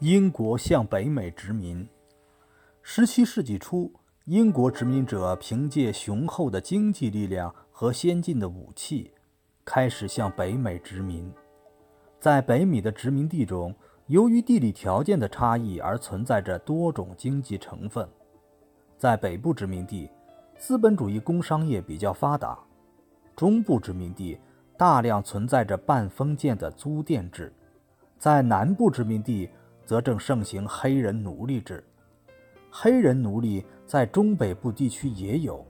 英国向北美殖民。十七世纪初，英国殖民者凭借雄厚的经济力量和先进的武器，开始向北美殖民。在北美的殖民地中，由于地理条件的差异而存在着多种经济成分。在北部殖民地，资本主义工商业比较发达；中部殖民地大量存在着半封建的租佃制；在南部殖民地，则正盛行黑人奴隶制，黑人奴隶在中北部地区也有，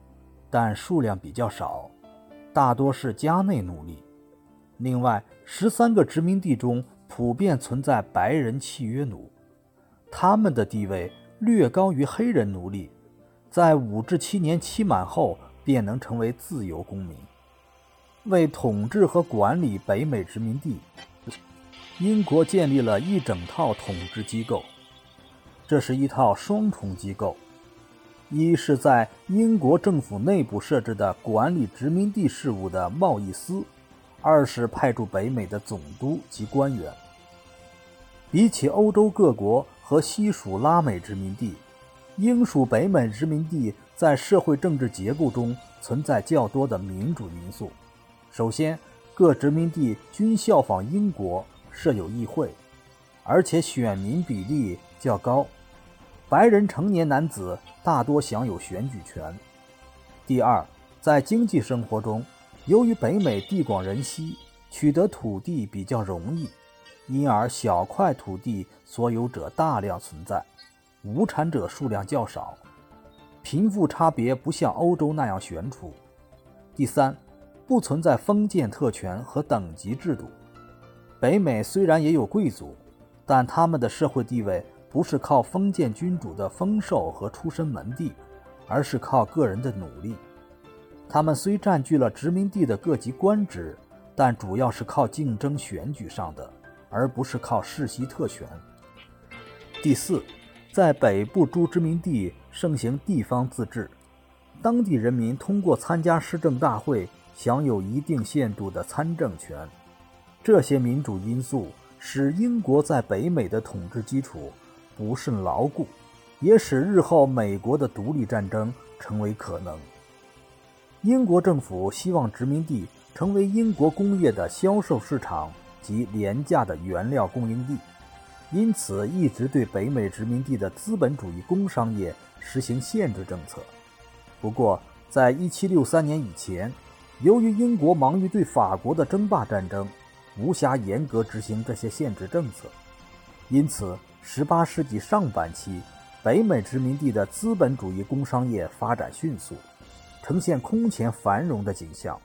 但数量比较少，大多是家内奴隶。另外，十三个殖民地中普遍存在白人契约奴，他们的地位略高于黑人奴隶，在五至七年期满后便能成为自由公民。为统治和管理北美殖民地。英国建立了一整套统治机构，这是一套双重机构：一是在英国政府内部设置的管理殖民地事务的贸易司；二是派驻北美的总督及官员。比起欧洲各国和西属拉美殖民地，英属北美殖民地在社会政治结构中存在较多的民主因素。首先，各殖民地均效仿英国。设有议会，而且选民比例较高，白人成年男子大多享有选举权。第二，在经济生活中，由于北美地广人稀，取得土地比较容易，因而小块土地所有者大量存在，无产者数量较少，贫富差别不像欧洲那样悬殊。第三，不存在封建特权和等级制度。北美虽然也有贵族，但他们的社会地位不是靠封建君主的封授和出身门第，而是靠个人的努力。他们虽占据了殖民地的各级官职，但主要是靠竞争选举上的，而不是靠世袭特权。第四，在北部诸殖民地盛行地方自治，当地人民通过参加市政大会，享有一定限度的参政权。这些民主因素使英国在北美的统治基础不甚牢固，也使日后美国的独立战争成为可能。英国政府希望殖民地成为英国工业的销售市场及廉价的原料供应地，因此一直对北美殖民地的资本主义工商业实行限制政策。不过，在1763年以前，由于英国忙于对法国的争霸战争，无暇严格执行这些限制政策，因此，18世纪上半期，北美殖民地的资本主义工商业发展迅速，呈现空前繁荣的景象。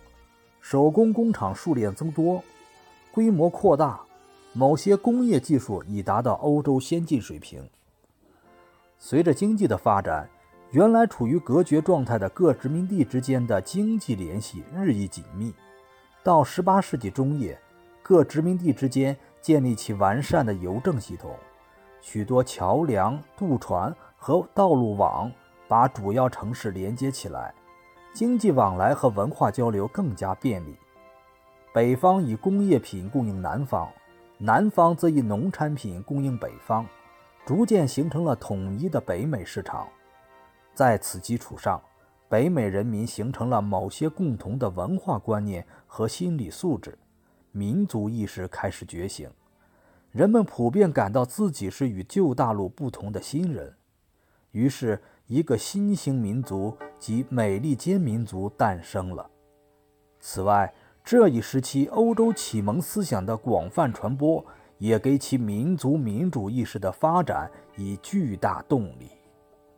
手工工厂数量增多，规模扩大，某些工业技术已达到欧洲先进水平。随着经济的发展，原来处于隔绝状态的各殖民地之间的经济联系日益紧密。到18世纪中叶。各殖民地之间建立起完善的邮政系统，许多桥梁、渡船和道路网把主要城市连接起来，经济往来和文化交流更加便利。北方以工业品供应南方，南方则以农产品供应北方，逐渐形成了统一的北美市场。在此基础上，北美人民形成了某些共同的文化观念和心理素质。民族意识开始觉醒，人们普遍感到自己是与旧大陆不同的新人，于是，一个新兴民族及美利坚民族诞生了。此外，这一时期欧洲启蒙思想的广泛传播，也给其民族民主意识的发展以巨大动力。